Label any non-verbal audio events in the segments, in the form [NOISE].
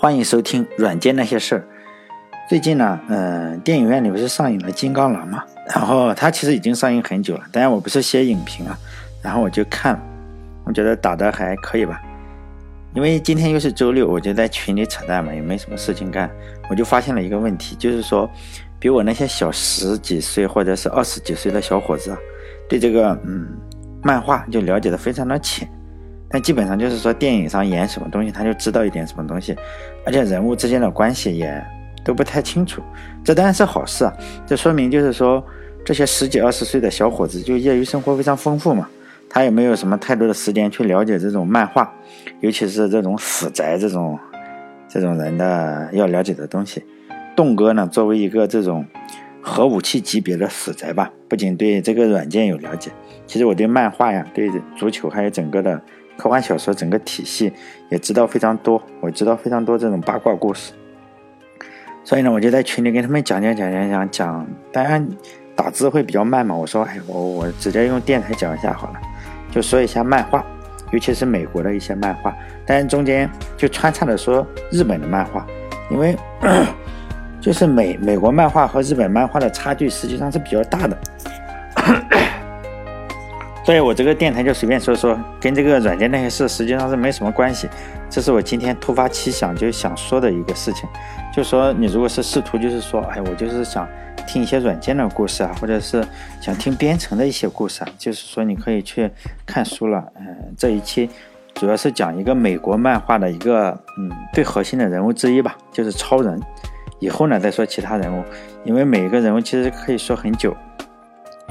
欢迎收听《软件那些事儿》。最近呢，嗯，电影院里不是上映了《金刚狼》嘛？然后它其实已经上映很久了，当然我不是写影评啊，然后我就看了，我觉得打的还可以吧。因为今天又是周六，我就在群里扯淡嘛，也没什么事情干，我就发现了一个问题，就是说，比我那些小十几岁或者是二十几岁的小伙子啊，对这个嗯漫画就了解的非常的浅。但基本上就是说，电影上演什么东西，他就知道一点什么东西，而且人物之间的关系也都不太清楚。这当然是好事啊，这说明就是说，这些十几二十岁的小伙子就业余生活非常丰富嘛，他也没有什么太多的时间去了解这种漫画，尤其是这种死宅这种这种人的要了解的东西。栋哥呢，作为一个这种核武器级别的死宅吧，不仅对这个软件有了解，其实我对漫画呀、对足球还有整个的。科幻小说整个体系也知道非常多，我知道非常多这种八卦故事，所以呢，我就在群里跟他们讲讲讲讲讲讲。当然打字会比较慢嘛，我说，哎，我我直接用电台讲一下好了，就说一下漫画，尤其是美国的一些漫画，当然中间就穿插的说日本的漫画，因为 [CLEARS THROAT] 就是美美国漫画和日本漫画的差距实际上是比较大的。所以我这个电台就随便说说，跟这个软件那些事实际上是没什么关系。这是我今天突发奇想就想说的一个事情，就说你如果是试图就是说，哎，我就是想听一些软件的故事啊，或者是想听编程的一些故事啊，就是说你可以去看书了。嗯，这一期主要是讲一个美国漫画的一个嗯最核心的人物之一吧，就是超人。以后呢再说其他人物，因为每一个人物其实可以说很久。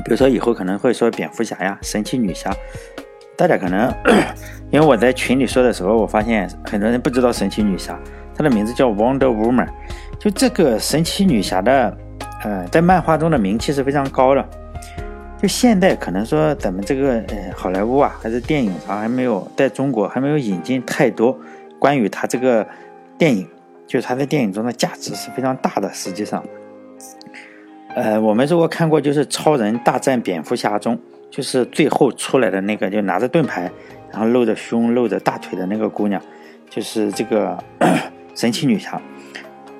比如说以后可能会说蝙蝠侠呀、神奇女侠，大家可能 [CLEARS THROAT] 因为我在群里说的时候，我发现很多人不知道神奇女侠，她的名字叫 Wonder Woman。就这个神奇女侠的，呃，在漫画中的名气是非常高的。就现在可能说咱们这个呃好莱坞啊，还是电影上还没有在中国还没有引进太多关于她这个电影，就是她在电影中的价值是非常大的，实际上。呃，我们如果看过就是《超人大战蝙蝠侠》中，就是最后出来的那个，就拿着盾牌，然后露着胸、露着大腿的那个姑娘，就是这个 [CLEARS THROAT] 神奇女侠。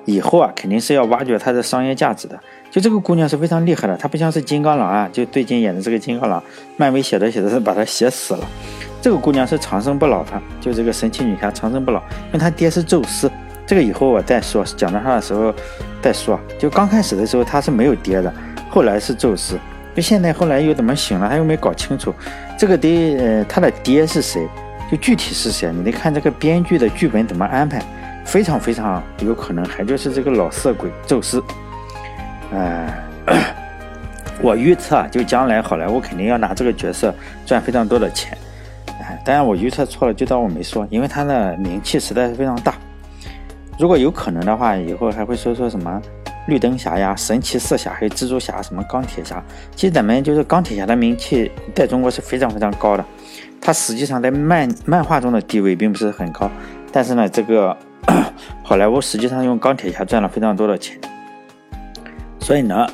以后啊，肯定是要挖掘她的商业价值的。就这个姑娘是非常厉害的，她不像是金刚狼啊，就最近演的这个金刚狼，漫威写的写的是把她写死了。这个姑娘是长生不老的，就这个神奇女侠长生不老，因为她爹是宙斯。这个以后我再说，讲到他的时候再说。就刚开始的时候他是没有爹的，后来是宙斯。就现在后来又怎么醒了，他又没搞清楚。这个爹，呃，他的爹是谁？就具体是谁？你得看这个编剧的剧本怎么安排。非常非常有可能还就是这个老色鬼宙斯。呃，我预测就将来好莱坞肯定要拿这个角色赚非常多的钱。哎，当然我预测错了，就当我没说，因为他的名气实在是非常大。如果有可能的话，以后还会说说什么绿灯侠呀、神奇四侠，还有蜘蛛侠、什么钢铁侠。其实咱们就是钢铁侠的名气在中国是非常非常高的，他实际上在漫漫画中的地位并不是很高，但是呢，这个好莱坞实际上用钢铁侠赚了非常多的钱。所以呢，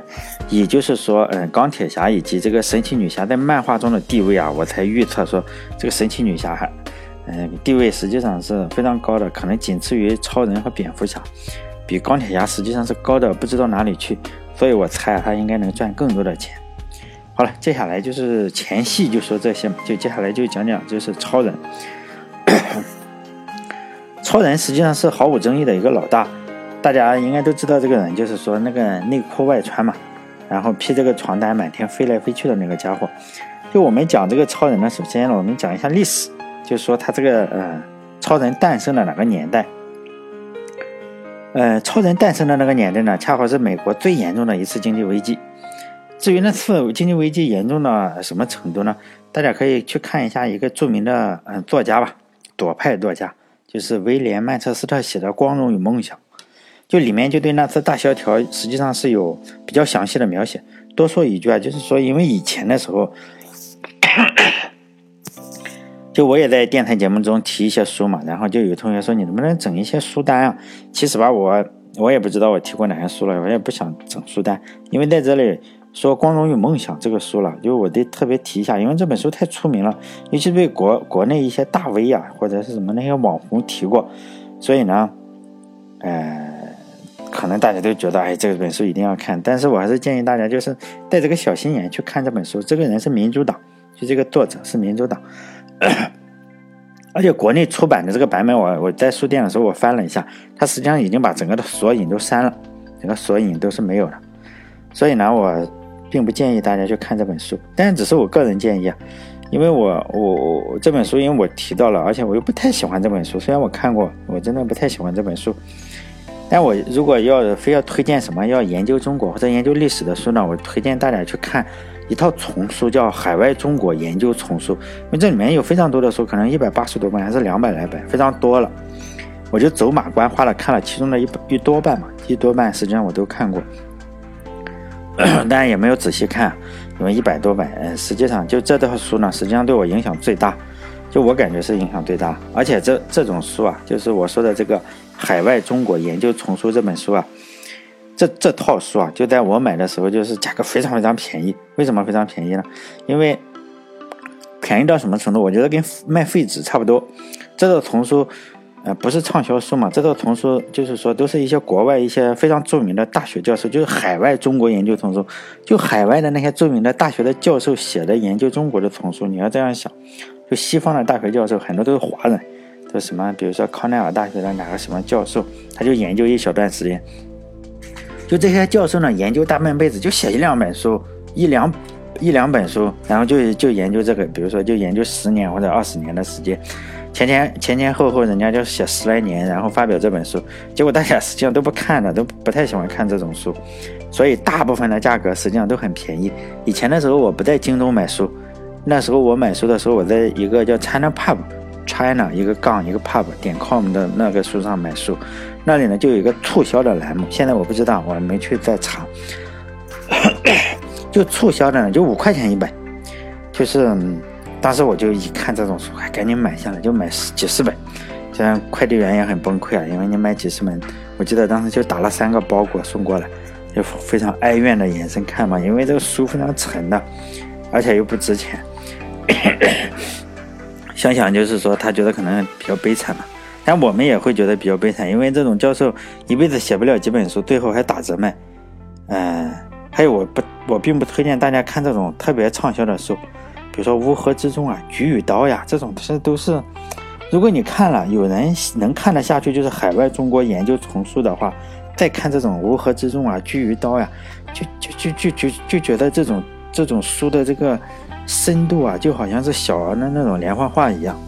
[CLEARS THROAT] 也就是说，嗯，钢铁侠以及这个神奇女侠在漫画中的地位啊，我才预测说这个神奇女侠还。嗯，地位实际上是非常高的，可能仅次于超人和蝙蝠侠，比钢铁侠实际上是高的不知道哪里去，所以我猜他应该能赚更多的钱。好了，接下来就是前戏就说这些嘛，就接下来就讲讲就是超人。超人实际上是毫无争议的一个老大，大家应该都知道这个人，就是说那个内裤外穿嘛，然后披这个床单满天飞来飞去的那个家伙。就我们讲这个超人呢，首先呢，我们讲一下历史。就说，他这个呃，超人诞生的哪个年代？呃，超人诞生的那个年代呢，恰好是美国最严重的一次经济危机。至于那次经济危机严重到什么程度呢？大家可以去看一下一个著名的嗯作家吧，左派作家，就是威廉·曼彻斯特写的《光荣与梦想》，就里面就对那次大萧条实际上是有比较详细的描写。多说一句啊，就是说，因为以前的时候。就我也在电台节目中提一些书嘛，然后就有同学说你能不能整一些书单啊？其实吧，我我也不知道我提过哪些书了，我也不想整书单，因为在这里说《光荣与梦想》这个书了，就我得特别提一下，因为这本书太出名了，尤其被国国内一些大 V 啊或者是什么那些网红提过，所以呢，呃，可能大家都觉得，哎，这本书一定要看，但是我还是建议大家，就是带着个小心眼去看这本书。这个人是民主党，就这个作者是民主党，[COUGHS] 而且国内出版的这个版本，我我在书店的时候我翻了一下，它实际上已经把整个的索引都删了，整个索引都是没有的。所以呢，我并不建议大家去看这本书，但只是我个人建议啊。因为我我我这本书，因为我提到了，而且我又不太喜欢这本书。虽然我看过，我真的不太喜欢这本书。但我如果要非要推荐什么要研究中国或者研究历史的书呢，我推荐大家去看一套丛书，叫《海外中国研究丛书》。因为这里面有非常多的书，可能一百八十多本还是两百来本，非常多了。我就走马观花的看了其中的一一多半嘛，一多半实际上我都看过，[COUGHS] 当然也没有仔细看。因为一百多本，实际上就这套书呢，实际上对我影响最大，就我感觉是影响最大。而且这这种书啊，就是我说的这个《海外中国研究丛书》这本书啊，这这套书啊，就在我买的时候就是价格非常非常便宜。为什么非常便宜呢？因为便宜到什么程度？我觉得跟卖废纸差不多。这套丛书。呃，不是畅销书嘛？这套丛书就是说，都是一些国外一些非常著名的大学教授，就是海外中国研究丛书，就海外的那些著名的大学的教授写的研究中国的丛书。你要这样想，就西方的大学教授很多都是华人，都什么，比如说康奈尔大学的哪个什么教授，他就研究一小段时间。就这些教授呢，研究大半辈子，就写一两本书，一两一两本书，然后就就研究这个，比如说就研究十年或者二十年的时间。前前前前后后，人家就写十来年，然后发表这本书，结果大家实际上都不看的，都不太喜欢看这种书，所以大部分的价格实际上都很便宜。以前的时候我不在京东买书，那时候我买书的时候，我在一个叫 China Pub China 一个杠一个 Pub 点 com 的那个书上买书，那里呢就有一个促销的栏目，现在我不知道，我没去再查，[COUGHS] 就促销的呢，就五块钱一本，就是。当时我就一看这种书，还赶紧买下来，就买十几十本。这样快递员也很崩溃啊，因为你买几十本，我记得当时就打了三个包裹送过来，就非常哀怨的眼神看嘛，因为这个书非常沉的，而且又不值钱。想想就是说，他觉得可能比较悲惨嘛，但我们也会觉得比较悲惨，因为这种教授一辈子写不了几本书，最后还打折卖。嗯，还有我不，我并不推荐大家看这种特别畅销的书。比如说乌合之众啊，菊与刀呀，这种其实都是，如果你看了，有人能看得下去，就是海外中国研究丛书的话，再看这种乌合之众啊，菊与刀呀，就就就就就就觉得这种这种书的这个深度啊，就好像是小儿的那种连环画一样。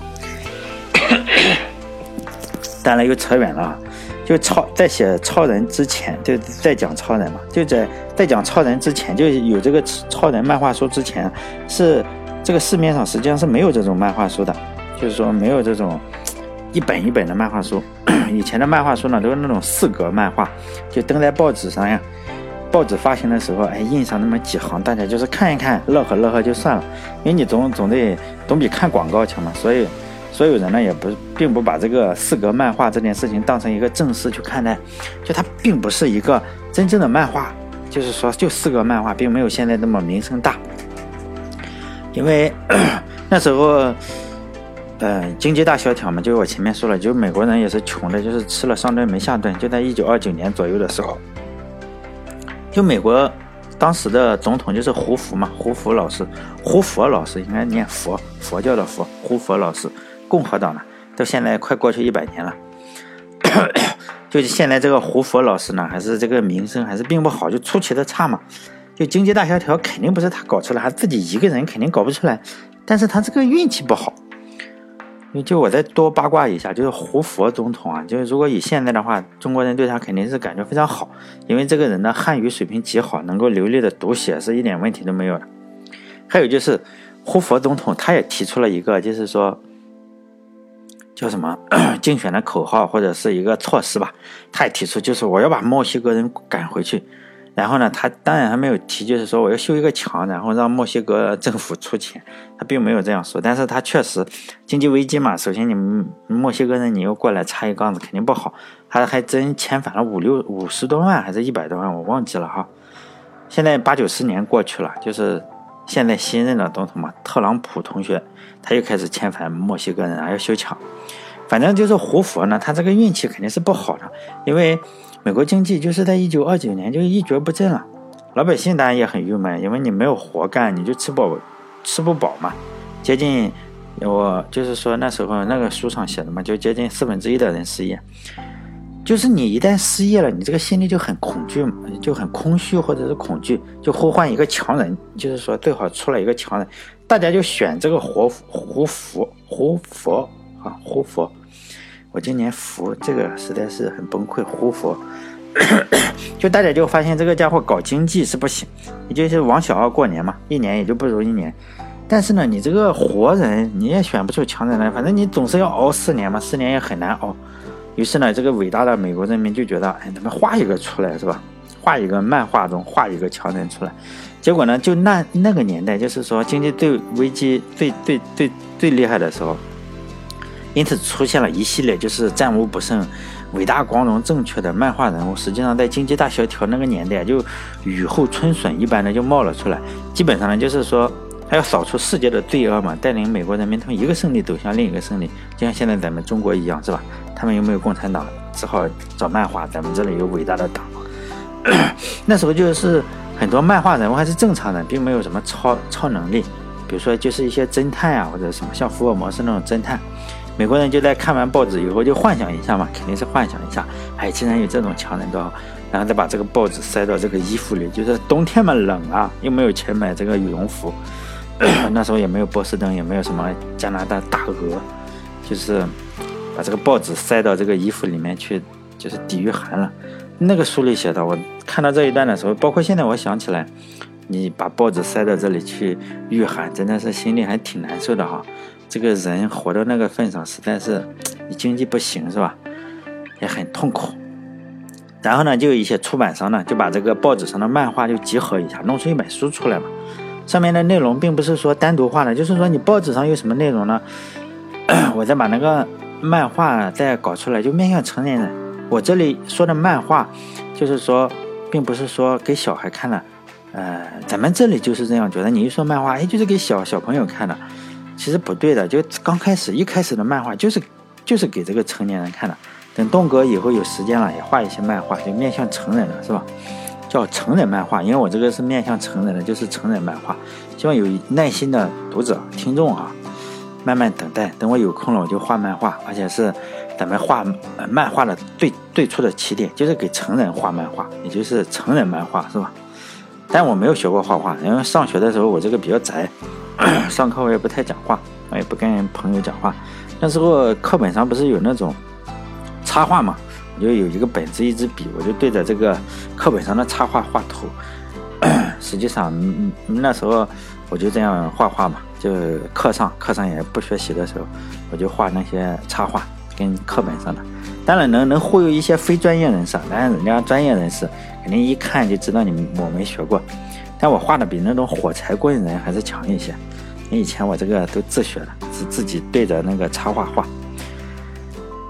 [COUGHS] 当然又扯远了，就超在写超人之前，就在讲超人嘛，就在在讲超人之前，就有这个超人漫画书之前是。这个市面上实际上是没有这种漫画书的，就是说没有这种一本一本的漫画书。[COUGHS] 以前的漫画书呢，都是那种四格漫画，就登在报纸上呀。报纸发行的时候，哎，印上那么几行，大家就是看一看，乐呵乐呵就算了。因为你总总得总比看广告强嘛。所以所有人呢，也不并不把这个四格漫画这件事情当成一个正事去看待，就它并不是一个真正的漫画，就是说就四格漫画，并没有现在那么名声大。因为 [CLEARS THROAT] 那时候，呃，经济大萧条嘛，就是我前面说了，就美国人也是穷的，就是吃了上顿没下顿。就在一九二九年左右的时候，就美国当时的总统就是胡佛嘛，胡佛老师，胡佛老师应该念佛，佛教的佛，胡佛老师，共和党的，到现在快过去一百年了，[COUGHS] 就是现在这个胡佛老师呢，还是这个名声还是并不好，就出奇的差嘛。就经济大萧条肯定不是他搞出来，他自己一个人肯定搞不出来，但是他这个运气不好。就我再多八卦一下，就是胡佛总统啊，就是如果以现在的话，中国人对他肯定是感觉非常好，因为这个人的汉语水平极好，能够流利的读写是一点问题都没有的。还有就是胡佛总统他也提出了一个，就是说叫什么 [COUGHS] 竞选的口号或者是一个措施吧，他也提出就是我要把墨西哥人赶回去。然后呢，他当然还没有提，就是说我要修一个墙，然后让墨西哥政府出钱，他并没有这样说。但是他确实经济危机嘛，首先你墨西哥人你又过来插一杠子，肯定不好。他还真遣返了五六五十多万，还是一百多万，我忘记了哈。现在八九十年过去了，就是现在新任的总统嘛，特朗普同学他又开始遣返墨西哥人，还要修墙。反正就是胡佛呢，他这个运气肯定是不好的，因为美国经济就是在一九二九年就一蹶不振了，老百姓当然也很郁闷，因为你没有活干，你就吃饱吃不饱嘛。接近我就是说那时候那个书上写的嘛，就接近四分之一的人失业。就是你一旦失业了，你这个心里就很恐惧，就很空虚或者是恐惧，就呼唤一个强人，就是说最好出来一个强人，大家就选这个活胡佛胡佛啊胡佛。我今年服这个实在是很崩溃，胡服，[COUGHS] 就大家就发现这个家伙搞经济是不行，也就是往小二过年嘛，一年也就不如一年。但是呢，你这个活人你也选不出强人来，反正你总是要熬四年嘛，四年也很难熬。于是呢，这个伟大的美国人民就觉得，哎，咱们画一个出来是吧？画一个漫画中画一个强人出来。结果呢，就那那个年代，就是说经济最危机最最最最厉害的时候，因此出现了一系列就是战无不胜、伟大、光荣、正确的漫画人物。实际上，在经济大萧条那个年代，就雨后春笋一般的就冒了出来。基本上呢，就是说他要扫除世界的罪恶嘛，带领美国人民从一个胜利走向另一个胜利，就像现在咱们中国一样，是吧？他们又没有共产党，只好找漫画。咱们这里有伟大的党。那时候就是很多漫画人物还是正常人，并没有什么超超能力。比如说，就是一些侦探啊，或者什么像福尔摩斯那种侦探。美国人就在看完报纸以后就幻想一下嘛，肯定是幻想一下，哎，竟然有这种强人多好。然后再把这个报纸塞到这个衣服里，就是冬天嘛冷啊，又没有钱买这个羽绒服。[CLEARS THROAT] 那时候也没有波司登，也没有什么加拿大大鹅，就是。把这个报纸塞到这个衣服里面去，就是抵御寒了。那个书里写的，我看到这一段的时候，包括现在我想起来，你把报纸塞到这里去御寒，真的是心里还挺难受的哈。这个人活到那个份上，实在是 [TSK] 经济不行是吧？也很痛苦。然后呢，就有一些出版商呢，就把这个报纸上的漫画就集合一下，弄出一本书出来嘛。上面的内容并不是说单独画的，就是说你报纸上有什么内容呢？[CLEARS THROAT] 我再把那个。漫画再搞出来就面向成年人。我这里说的漫画，就是说，并不是说给小孩看的。呃，咱们这里就是这样觉得。你一说漫画，哎，就是给小小朋友看的，其实不对的。就刚开始一开始的漫画就是就是给这个成年人看的。等东哥以后有时间了，也画一些漫画，就面向成人的，是吧？叫成人漫画，因为我这个是面向成人的，就是成人漫画。希望有耐心的读者听众啊。慢慢等待，等我有空了，我就画漫画，而且是咱们画漫画的最最初的起点，就是给成人画漫画，也就是成人漫画，是吧？但我没有学过画画，因为上学的时候我这个比较宅，[CLEARS THROAT] 上课我也不太讲话，我也不跟朋友讲话。那时候课本上不是有那种插画嘛，我就有一个本子，一支笔，我就对着这个课本上的插画画图。[CLEARS THROAT] 实际上那时候我就这样画画嘛。就课上课上也不学习的时候，我就画那些插画，跟课本上的。当然能能忽悠一些非专业人士，但人家专业人士肯定一看就知道你我没学过。但我画的比那种火柴棍人还是强一些。以前我这个都自学的，是自己对着那个插画画。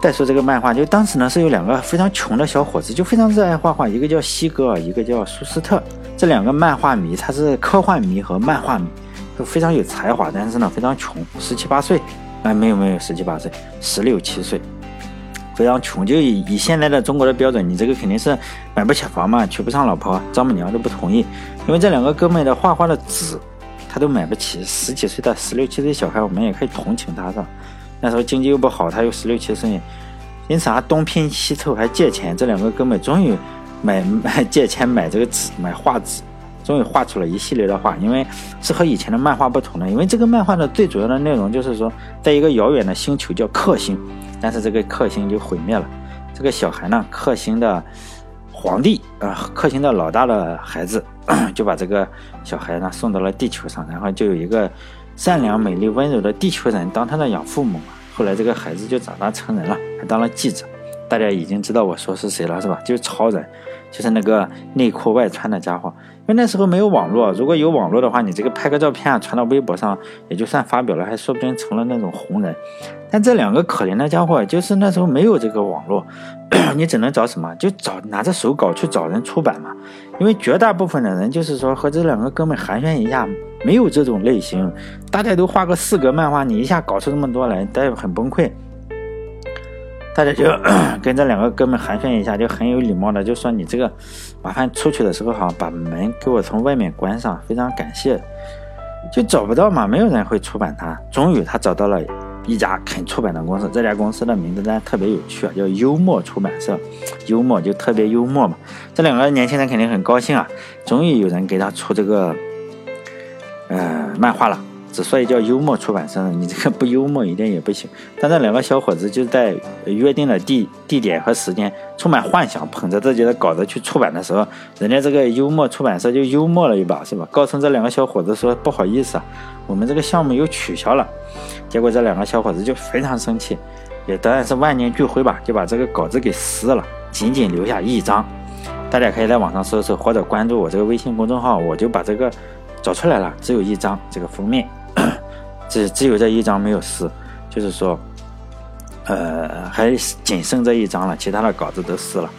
再说这个漫画，就当时呢是有两个非常穷的小伙子，就非常热爱画画，一个叫西格，一个叫苏斯特。这两个漫画迷，他是科幻迷和漫画迷。都非常有才华，但是呢非常穷，十七八岁，哎，没有没有十七八岁，十六七岁，非常穷。就以以现在的中国的标准，你这个肯定是买不起房嘛，娶不上老婆，丈母娘都不同意。因为这两个哥们的画画的纸，他都买不起。十几岁的十六七岁小孩，我们也可以同情他，是吧？那时候经济又不好，他又十六七岁，因此他东拼西凑还借钱。这两个哥们终于买买借钱买这个纸，买画纸。终于画出了一系列的画，因为是和以前的漫画不同的。因为这个漫画的最主要的内容就是说，在一个遥远的星球叫克星，但是这个克星就毁灭了。这个小孩呢，克星的皇帝啊，克星的老大的孩子，[COUGHS] 就把这个小孩呢送到了地球上，然后就有一个善良、美丽、温柔的地球人当他的养父母。后来这个孩子就长大成人了，还当了记者。大家已经知道我说是谁了，是吧？就是超人。就是那个内裤外穿的家伙，因为那时候没有网络，如果有网络的话，你这个拍个照片，传到微博上，也就算发表了，还说不定成了那种红人。但这两个可怜的家伙，就是那时候没有这个网络，[CLEARS THROAT] 你只能找什么？就找拿着手稿去找人出版嘛。因为绝大部分的人就是说和这两个哥们寒暄一下，没有这种类型，大家都画个四格漫画，你一下搞出这么多来，大家很崩溃。大家就 [COUGHS] 跟这两个哥们寒暄一下，就很有礼貌的就说：“你这个麻烦出去的时候哈，把门给我从外面关上，非常感谢。”就找不到嘛，没有人会出版它。终于他找到了一家肯出版的公司，这家公司的名字呢特别有趣啊，叫幽默出版社。幽默就特别幽默嘛。这两个年轻人肯定很高兴啊，终于有人给他出这个呃漫画了。之所以叫幽默出版社呢，你这个不幽默一点也不行。但这两个小伙子就在约定的地地点和时间，充满幻想，捧着自己的稿子去出版的时候，人家这个幽默出版社就幽默了一把，是吧？告诉这两个小伙子说不好意思啊，我们这个项目又取消了。结果这两个小伙子就非常生气，也当然是万念俱灰吧，就把 [LAUGHS] 这个稿子给撕了，仅仅留下一张。大家可以在网上搜搜，或者关注我这个微信公众号，我就把这个找出来了，只有一张这个封面。只只有这一张没有撕，就是说，呃，还仅剩这一张了，其他的稿子都撕了。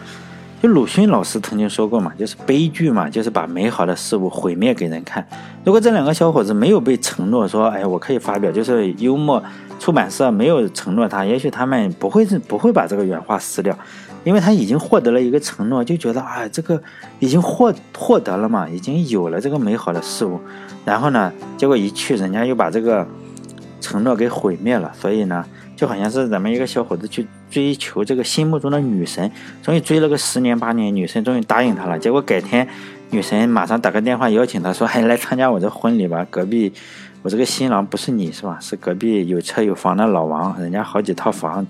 就鲁迅老师曾经说过嘛，就是悲剧嘛，就是把美好的事物毁灭给人看。如果这两个小伙子没有被承诺说，哎，我可以发表，就是幽默出版社没有承诺他，也许他们不会是不会把这个原话撕掉，因为他已经获得了一个承诺，就觉得啊，这个已经获获得了嘛，已经有了这个美好的事物，然后呢，结果一去，人家又把这个。承诺给毁灭了，所以呢，就好像是咱们一个小伙子去追求这个心目中的女神，终于追了个十年八年，女神终于答应他了。结果改天，女神马上打个电话邀请他说：“还来参加我的婚礼吧？隔壁我这个新郎不是你是吧？是隔壁有车有房的老王，人家好几套房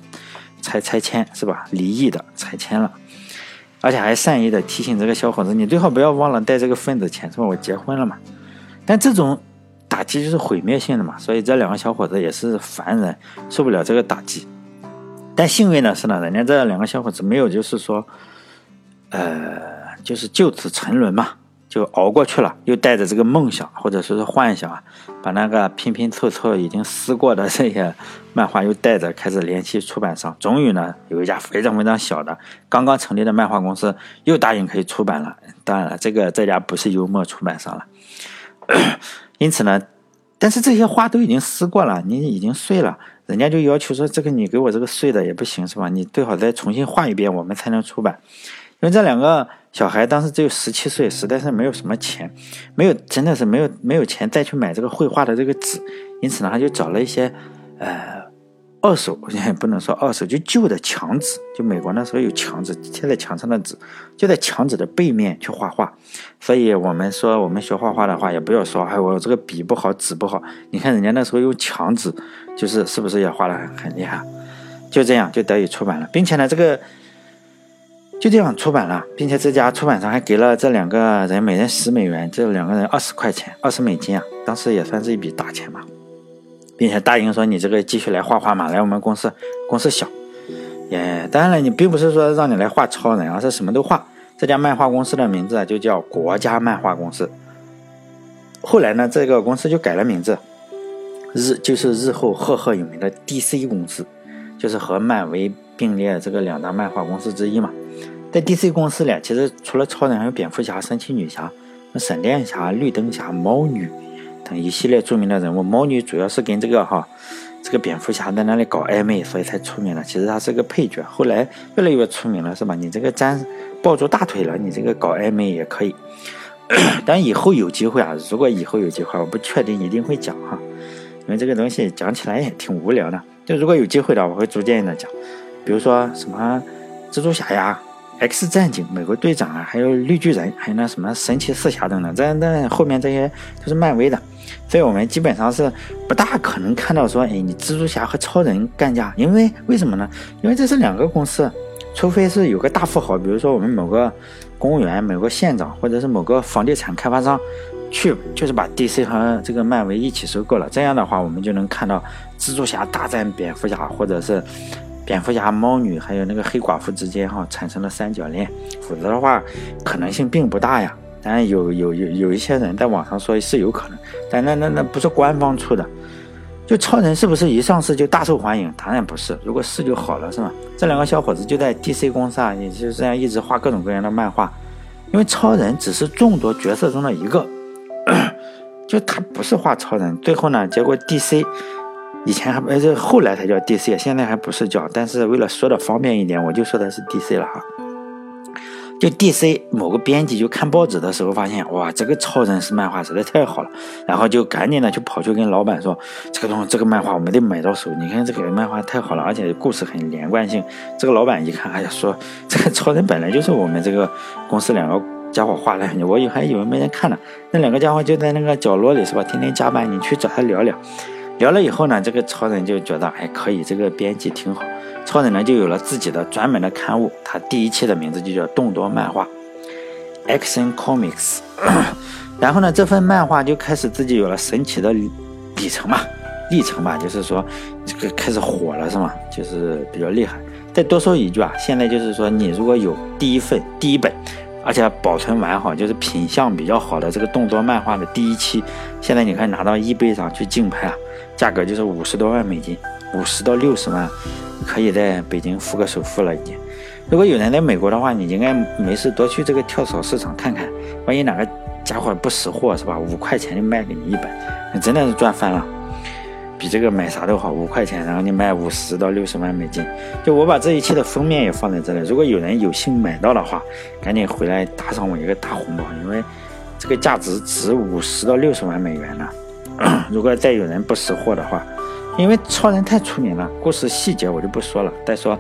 拆拆迁是吧？离异的拆迁了，而且还善意的提醒这个小伙子，你最好不要忘了带这个份子钱是吧？我结婚了嘛。但这种。打击就是毁灭性的嘛，所以这两个小伙子也是凡人，受不了这个打击。但幸运的是呢，人家这两个小伙子没有就是说，呃，就是就此沉沦嘛，就熬过去了。又带着这个梦想或者说是幻想啊，把那个拼拼凑凑已经撕过的这些漫画又带着开始联系出版商。终于呢，有一家非常非常小的刚刚成立的漫画公司又答应可以出版了。当然了，这个这家不是幽默出版商了。因此呢，但是这些花都已经撕过了，你已经碎了，人家就要求说这个你给我这个碎的也不行是吧？你最好再重新画一遍，我们才能出版。因为这两个小孩当时只有十七岁，实在是没有什么钱，没有真的是没有没有钱再去买这个绘画的这个纸，因此呢，他就找了一些呃。二手也 [LAUGHS] 不能说二手，就旧的墙纸，就美国那时候有墙纸贴在墙上的纸，就在墙纸的背面去画画。所以我们说我们学画画的话，也不要说哎我这个笔不好，纸不好。你看人家那时候用墙纸，就是是不是也画的很很厉害？就这样就得以出版了，并且呢这个就这样出版了，并且这家出版商还给了这两个人每人十美元，这两个人二十块钱，二十美金啊，当时也算是一笔大钱嘛。并且答应说你这个继续来画画嘛，来我们公司，公司小，也当然了，你并不是说让你来画超人，而是什么都画。这家漫画公司的名字就叫国家漫画公司。后来呢，这个公司就改了名字，日就是日后赫赫有名的 DC 公司，就是和漫威并列这个两大漫画公司之一嘛。在 DC 公司里，其实除了超人，还有蝙蝠侠、神奇女侠、闪电侠、绿灯侠、猫女。等一系列著名的人物，猫女主要是跟这个哈，这个蝙蝠侠在那里搞暧昧，所以才出名了。其实她是个配角，后来越来越出名了，是吧？你这个粘抱住大腿了，你这个搞暧昧也可以。[COUGHS] 但以后有机会啊，如果以后有机会，我不确定一定会讲哈，因为这个东西讲起来也挺无聊的。就如果有机会的，我会逐渐的讲，比如说什么蜘蛛侠呀。X 战警、美国队长啊，还有绿巨人，还有那什么神奇四侠等等，这那后面这些都是漫威的，所以我们基本上是不大可能看到说，哎，你蜘蛛侠和超人干架，因为为什么呢？因为这是两个公司，除非是有个大富豪，比如说我们某个公务员、某个县长，或者是某个房地产开发商，去就是把 DC 和这个漫威一起收购了，这样的话，我们就能看到蜘蛛侠大战蝙蝠侠，或者是。蝙蝠侠、猫女还有那个黑寡妇之间哈产生了三角恋，否则的话可能性并不大呀。当然有有有有一些人在网上说是有可能，但那那那不是官方出的。就超人是不是一上市就大受欢迎？当然不是，如果是就好了，是吗？这两个小伙子就在 DC 公司啊，也就这样一直画各种各样的漫画，因为超人只是众多角色中的一个，[COUGHS] 就他不是画超人。最后呢，结果 DC。以前还呃这后来才叫 DC，现在还不是叫，但是为了说的方便一点，我就说的是 DC 了哈。就 DC 某个编辑就看报纸的时候发现，哇，这个超人是漫画实在太好了，然后就赶紧的就跑去跟老板说，这个东这个漫画我们得买到手，你看这个漫画太好了，而且故事很连贯性。这个老板一看，哎呀，说这个超人本来就是我们这个公司两个家伙画的，我以还以为没人看呢，那两个家伙就在那个角落里是吧，天天加班，你去找他聊聊。聊了以后呢，这个超人就觉得哎可以，这个编辑挺好。超人呢就有了自己的专门的刊物，他第一期的名字就叫动作漫画，Action Comics。[COUGHS] 然后呢，这份漫画就开始自己有了神奇的里程嘛，历程吧，就是说这个开始火了是吗？就是比较厉害。再多说一句啊，现在就是说你如果有第一份第一本。而且保存完好，就是品相比较好的这个动作漫画的第一期，现在你可以拿到易贝上去竞拍啊，价格就是五十多万美金，五十到六十万，可以在北京付个首付了已经。如果有人在美国的话，你应该没事多去这个跳蚤市场看看，万一哪个家伙不识货是吧？五块钱就卖给你一本，你真的是赚翻了。比这个买啥都好，五块钱，然后你卖五十到六十万美金。就我把这一期的封面也放在这里，如果有人有幸买到的话，赶紧回来打赏我一个大红包，因为这个价值值五十到六十万美元呢。[CLEARS THROAT] 如果再有人不识货的话，因为超人太出名了，故事细节我就不说了。再说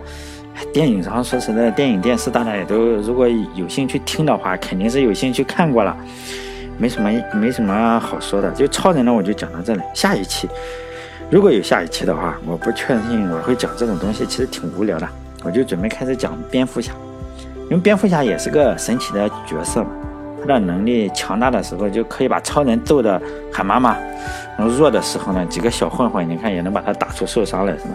电影上说实在，电影电视大家也都如果有兴趣听的话，肯定是有兴趣看过了，没什么没什么好说的。就超人呢，我就讲到这里，下一期。如果有下一期的话，我不确定我会讲这种东西，其实挺无聊的。我就准备开始讲蝙蝠侠，因为蝙蝠侠也是个神奇的角色嘛。的能力强大的时候，就可以把超人揍得喊妈妈；然后弱的时候呢，几个小混混，你看也能把他打出受伤来，是吧？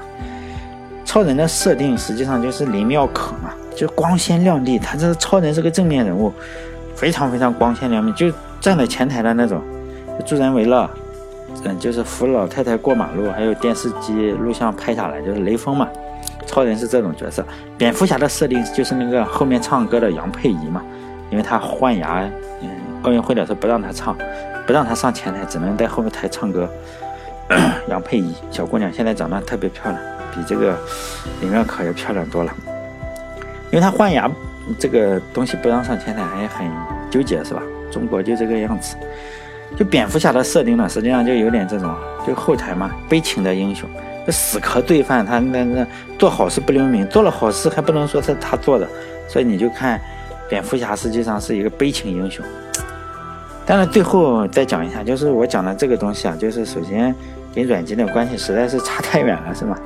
超人的设定实际上就是林妙可嘛，就光鲜亮丽。他这超人是个正面人物，非常非常光鲜亮丽，就站在前台的那种，助人为乐。嗯，就是扶老太太过马路，还有电视机录像拍下来，就是雷锋嘛。超人是这种角色，蝙蝠侠的设定就是那个后面唱歌的杨佩仪嘛，因为他换牙，嗯，奥运会的时候不让他唱，不让他上前台，只能在后面台唱歌。[COUGHS] 杨佩仪小姑娘现在长得特别漂亮，比这个李妙可要漂亮多了。因为他换牙这个东西不让上前台，还很纠结是吧？中国就这个样子。就蝙蝠侠的设定呢，实际上就有点这种，就后台嘛，悲情的英雄，这死磕罪犯，他那那做好事不留名，做了好事还不能说是他做的，所以你就看，蝙蝠侠实际上是一个悲情英雄。当然最后再讲一下，就是我讲的这个东西啊，就是首先跟软件的关系实在是差太远了，是吗？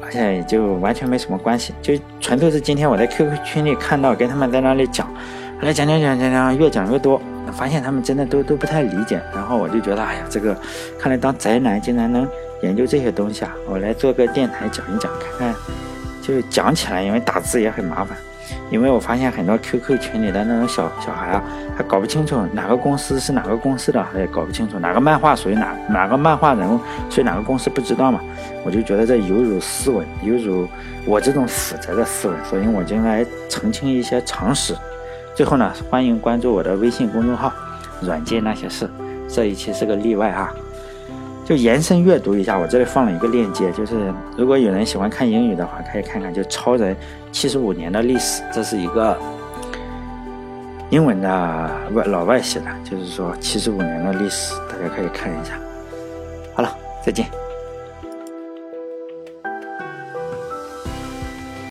而且就完全没什么关系，就纯粹是今天我在 QQ 群里看到，跟他们在那里讲，来讲讲讲讲讲，越讲越多。发现他们真的都都不太理解，然后我就觉得，哎呀，这个看来当宅男竟然能研究这些东西啊！我来做个电台讲一讲，看看就讲起来，因为打字也很麻烦。因为我发现很多 QQ 群里的那种小小孩啊，他搞不清楚哪个公司是哪个公司的，他也搞不清楚哪个漫画属于哪哪个漫画人物属于哪个公司，不知道嘛？我就觉得这有辱斯文，有辱我这种死宅的斯文，所以我就来澄清一些常识。最后呢，欢迎关注我的微信公众号“软件那些事”。这一期是个例外哈，就延伸阅读一下。我这里放了一个链接，就是如果有人喜欢看英语的话，可以看看，就超人七十五年的历史。这是一个英文的外老外写的，就是说七十五年的历史，大家可以看一下。好了，再见。